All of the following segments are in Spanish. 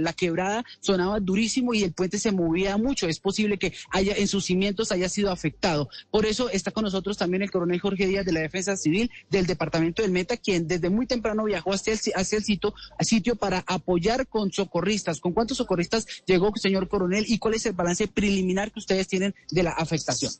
la quebrada sonaba durísimo y el puente se movía mucho. Es posible que haya en sus cimientos haya sido afectado. Por eso está con nosotros también el coronel Jorge Díaz de la Defensa Civil del Departamento del Meta, quien desde muy temprano viajó hacia el, hacia el sitio, sitio para apoyar con socorristas. ¿Con cuántos socorristas llegó, señor coronel, y cuál es el balance preliminar que ustedes tienen de la afectación?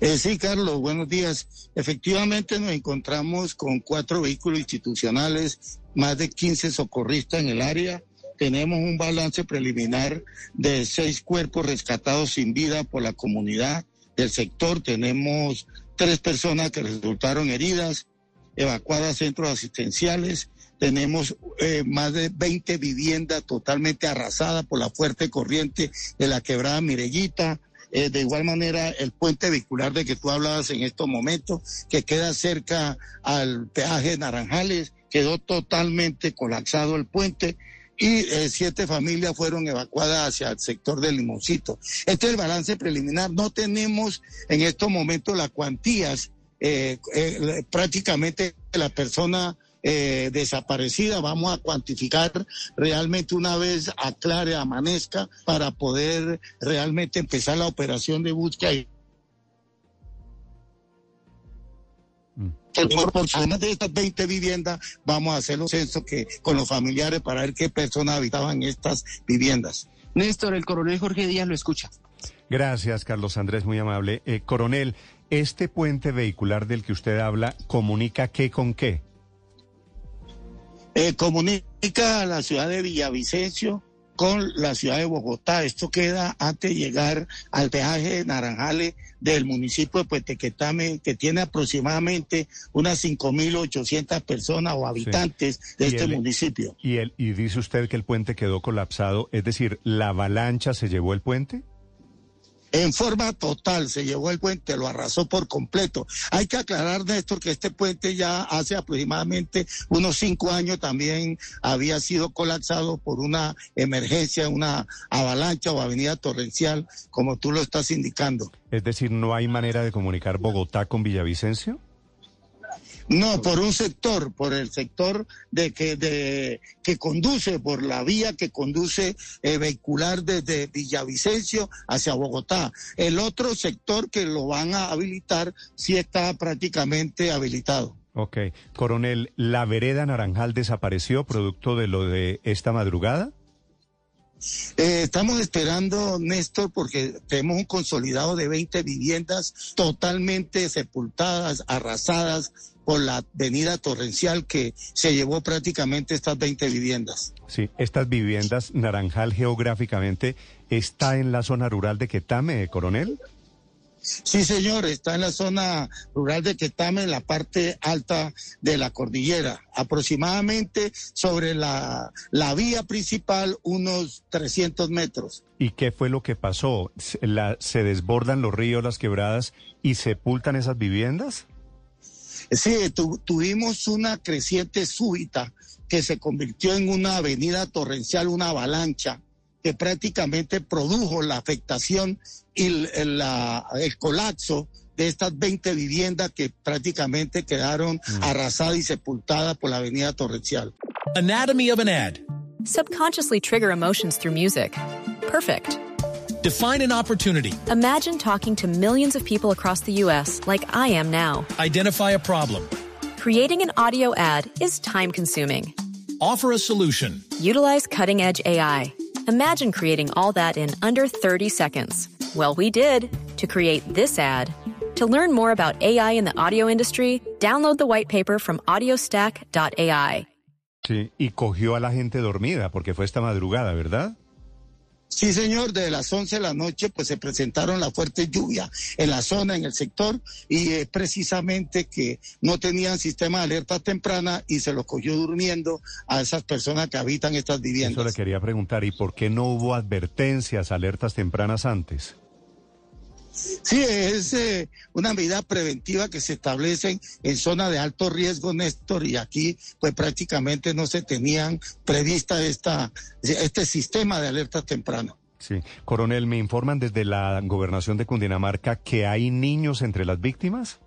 Eh, sí, Carlos, buenos días. Efectivamente nos encontramos con cuatro vehículos institucionales, más de 15 socorristas en el área tenemos un balance preliminar de seis cuerpos rescatados sin vida por la comunidad del sector. Tenemos tres personas que resultaron heridas, evacuadas a centros asistenciales. Tenemos eh, más de 20 viviendas totalmente arrasadas por la fuerte corriente de la quebrada Mirellita. Eh, de igual manera, el puente vehicular de que tú hablabas en estos momentos, que queda cerca al peaje Naranjales, quedó totalmente colapsado el puente y eh, siete familias fueron evacuadas hacia el sector del Limoncito. Este es el balance preliminar. No tenemos en estos momentos las cuantías eh, eh, prácticamente la persona desaparecida. Vamos a cuantificar realmente una vez aclare, amanezca, para poder realmente empezar la operación de búsqueda por además de estas 20 viviendas, vamos a hacer los censos que, con los familiares para ver qué personas habitaban estas viviendas. Néstor, el coronel Jorge Díaz lo escucha. Gracias, Carlos Andrés, muy amable. Eh, coronel, ¿este puente vehicular del que usted habla comunica qué con qué? Eh, comunica a la ciudad de Villavicencio con la ciudad de Bogotá. Esto queda antes de llegar al peaje de Naranjales del municipio de Puetequetame, que tiene aproximadamente unas 5.800 personas o habitantes de este municipio. ¿y, el, ¿Y dice usted que el puente quedó colapsado? Es decir, ¿la avalancha se llevó el puente? En forma total, se llevó el puente, lo arrasó por completo. Hay que aclarar, Néstor, que este puente ya hace aproximadamente unos cinco años también había sido colapsado por una emergencia, una avalancha o avenida torrencial, como tú lo estás indicando. Es decir, ¿no hay manera de comunicar Bogotá con Villavicencio? No, por un sector, por el sector de que, de, que conduce, por la vía que conduce eh, vehicular desde Villavicencio hacia Bogotá. El otro sector que lo van a habilitar sí está prácticamente habilitado. Ok. Coronel, ¿la vereda Naranjal desapareció producto de lo de esta madrugada? Eh, estamos esperando, Néstor, porque tenemos un consolidado de 20 viviendas totalmente sepultadas, arrasadas por la avenida torrencial que se llevó prácticamente estas 20 viviendas. Sí, estas viviendas, Naranjal geográficamente, ¿está en la zona rural de Quetame, coronel? Sí, señor, está en la zona rural de Quetame, en la parte alta de la cordillera, aproximadamente sobre la, la vía principal, unos 300 metros. ¿Y qué fue lo que pasó? ¿Se desbordan los ríos, las quebradas y sepultan esas viviendas? Sí, tuvimos una creciente súbita que se convirtió en una avenida torrencial, una avalancha que prácticamente produjo la afectación y el, el colapso de estas 20 viviendas que prácticamente quedaron mm. arrasadas y sepultadas por la avenida torrencial. Anatomy of an ad. Subconsciously trigger emotions through music. Perfect. Define an opportunity. Imagine talking to millions of people across the U.S. like I am now. Identify a problem. Creating an audio ad is time consuming. Offer a solution. Utilize cutting edge AI. Imagine creating all that in under 30 seconds. Well, we did to create this ad. To learn more about AI in the audio industry, download the white paper from audiostack.ai. Sí, y cogió a la gente dormida porque fue esta madrugada, ¿verdad? Sí, señor, desde las 11 de la noche pues se presentaron la fuerte lluvia en la zona, en el sector, y eh, precisamente que no tenían sistema de alerta temprana y se los cogió durmiendo a esas personas que habitan estas viviendas. Eso le quería preguntar, ¿y por qué no hubo advertencias, alertas tempranas antes? Sí, es eh, una medida preventiva que se establece en zona de alto riesgo, Néstor, y aquí pues prácticamente no se tenían prevista esta, este sistema de alerta temprana. Sí, coronel, me informan desde la gobernación de Cundinamarca que hay niños entre las víctimas.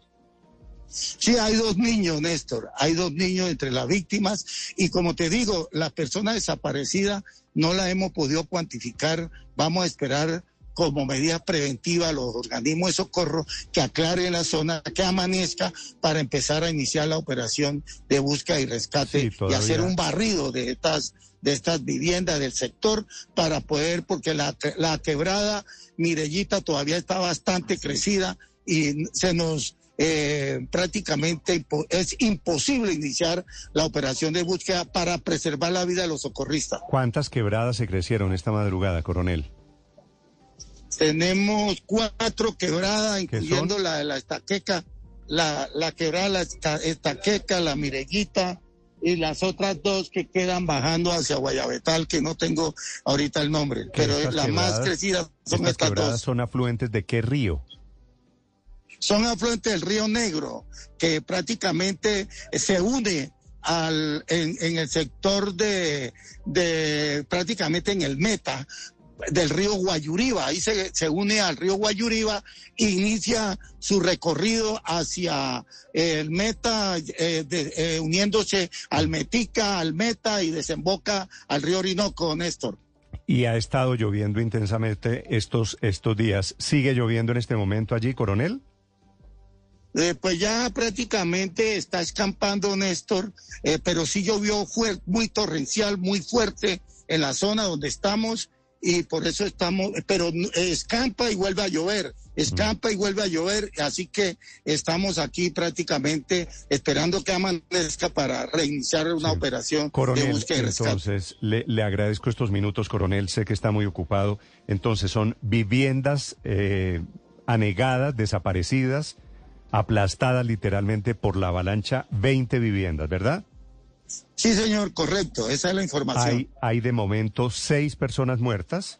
Sí, hay dos niños, Néstor, hay dos niños entre las víctimas y como te digo, la persona desaparecida no la hemos podido cuantificar, vamos a esperar como medida preventiva los organismos de socorro que aclaren la zona, que amanezca para empezar a iniciar la operación de búsqueda y rescate y hacer un barrido de estas de estas viviendas del sector para poder, porque la, la quebrada Mirellita todavía está bastante crecida y se nos eh, prácticamente es imposible iniciar la operación de búsqueda para preservar la vida de los socorristas. ¿Cuántas quebradas se crecieron esta madrugada, coronel? Tenemos cuatro quebradas, incluyendo la de la estaqueca, la, la quebrada, la estaqueca, la mireguita y las otras dos que quedan bajando hacia Guayabetal, que no tengo ahorita el nombre, pero la más crecida son estas, dos. ¿Son afluentes de qué río? Son afluentes del río Negro, que prácticamente se une al, en, en, el sector de, de prácticamente en el Meta, del río Guayuriba. Ahí se, se une al río Guayuriba e inicia su recorrido hacia el Meta, eh, eh, uniéndose al Metica, al Meta y desemboca al río Orinoco, Néstor. Y ha estado lloviendo intensamente estos, estos días. ¿Sigue lloviendo en este momento allí, coronel? Eh, pues ya prácticamente está escampando Néstor, pero sí llovió muy torrencial, muy fuerte en la zona donde estamos y por eso estamos, pero escampa y vuelve a llover, escampa y vuelve a llover, así que estamos aquí prácticamente esperando que amanezca para reiniciar una operación coronel, de búsqueda Entonces, le, le, agradezco estos minutos, coronel, sé que está muy ocupado. Entonces, son viviendas eh, anegadas, desaparecidas, aplastadas literalmente por la avalancha, 20 viviendas, ¿verdad? Sí, señor, correcto. Esa es la información. Hay, hay de momento seis personas muertas.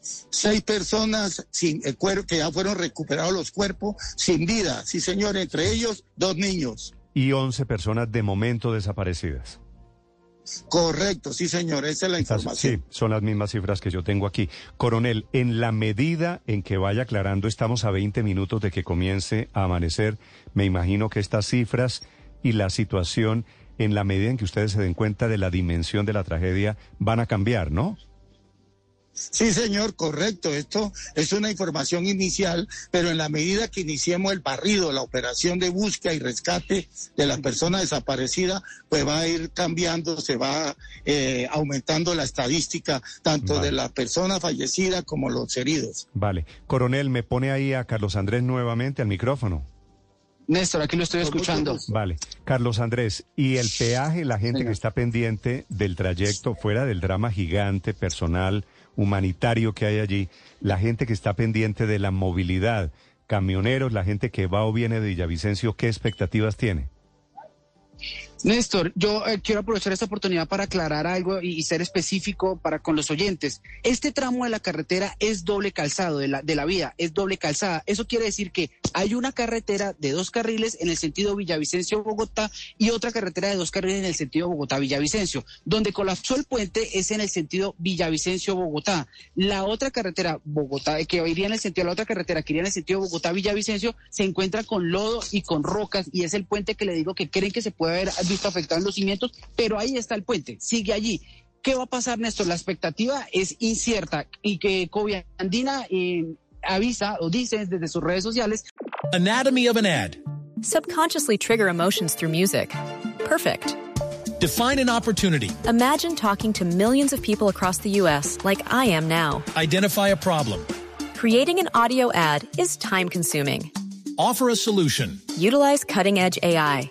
Seis personas sin el cuerpo que ya fueron recuperados los cuerpos sin vida. Sí, señor, entre ellos dos niños. Y once personas de momento desaparecidas. Correcto, sí, señor, esa es la información. Sí, son las mismas cifras que yo tengo aquí. Coronel, en la medida en que vaya aclarando, estamos a 20 minutos de que comience a amanecer. Me imagino que estas cifras y la situación en la medida en que ustedes se den cuenta de la dimensión de la tragedia, van a cambiar, ¿no? Sí, señor, correcto. Esto es una información inicial, pero en la medida que iniciemos el barrido, la operación de búsqueda y rescate de las personas desaparecidas, pues va a ir cambiando, se va eh, aumentando la estadística tanto de la persona fallecida como los heridos. Vale. Coronel, me pone ahí a Carlos Andrés nuevamente al micrófono. Néstor, aquí lo estoy escuchando. Vale. Carlos Andrés, ¿y el peaje, la gente que está pendiente del trayecto, fuera del drama gigante, personal, humanitario que hay allí, la gente que está pendiente de la movilidad, camioneros, la gente que va o viene de Villavicencio, ¿qué expectativas tiene? Néstor, yo eh, quiero aprovechar esta oportunidad para aclarar algo y, ser específico para con los oyentes. Este tramo de la carretera es doble calzado de la, de la vía, es doble calzada. Eso quiere decir que hay una carretera de dos carriles en el sentido Villavicencio-Bogotá y otra carretera de dos carriles en el sentido Bogotá-Villavicencio. Donde colapsó el puente es en el sentido Villavicencio-Bogotá. La otra carretera Bogotá, que iría en el sentido, la otra carretera que iría en el sentido Bogotá-Villavicencio, se encuentra con lodo y con rocas y es el puente que le digo que creen que se puede haber visto afectado en los cimientos, pero ahí está el puente, sigue allí. ¿Qué va a pasar, Néstor? La expectativa es incierta y que eh, avisa o dice desde sus redes sociales. Anatomy of an ad. Subconsciously trigger emotions through music. Perfect. Define an opportunity. Imagine talking to millions of people across the U.S. like I am now. Identify a problem. Creating an audio ad is time consuming. Offer a solution. Utilize cutting edge AI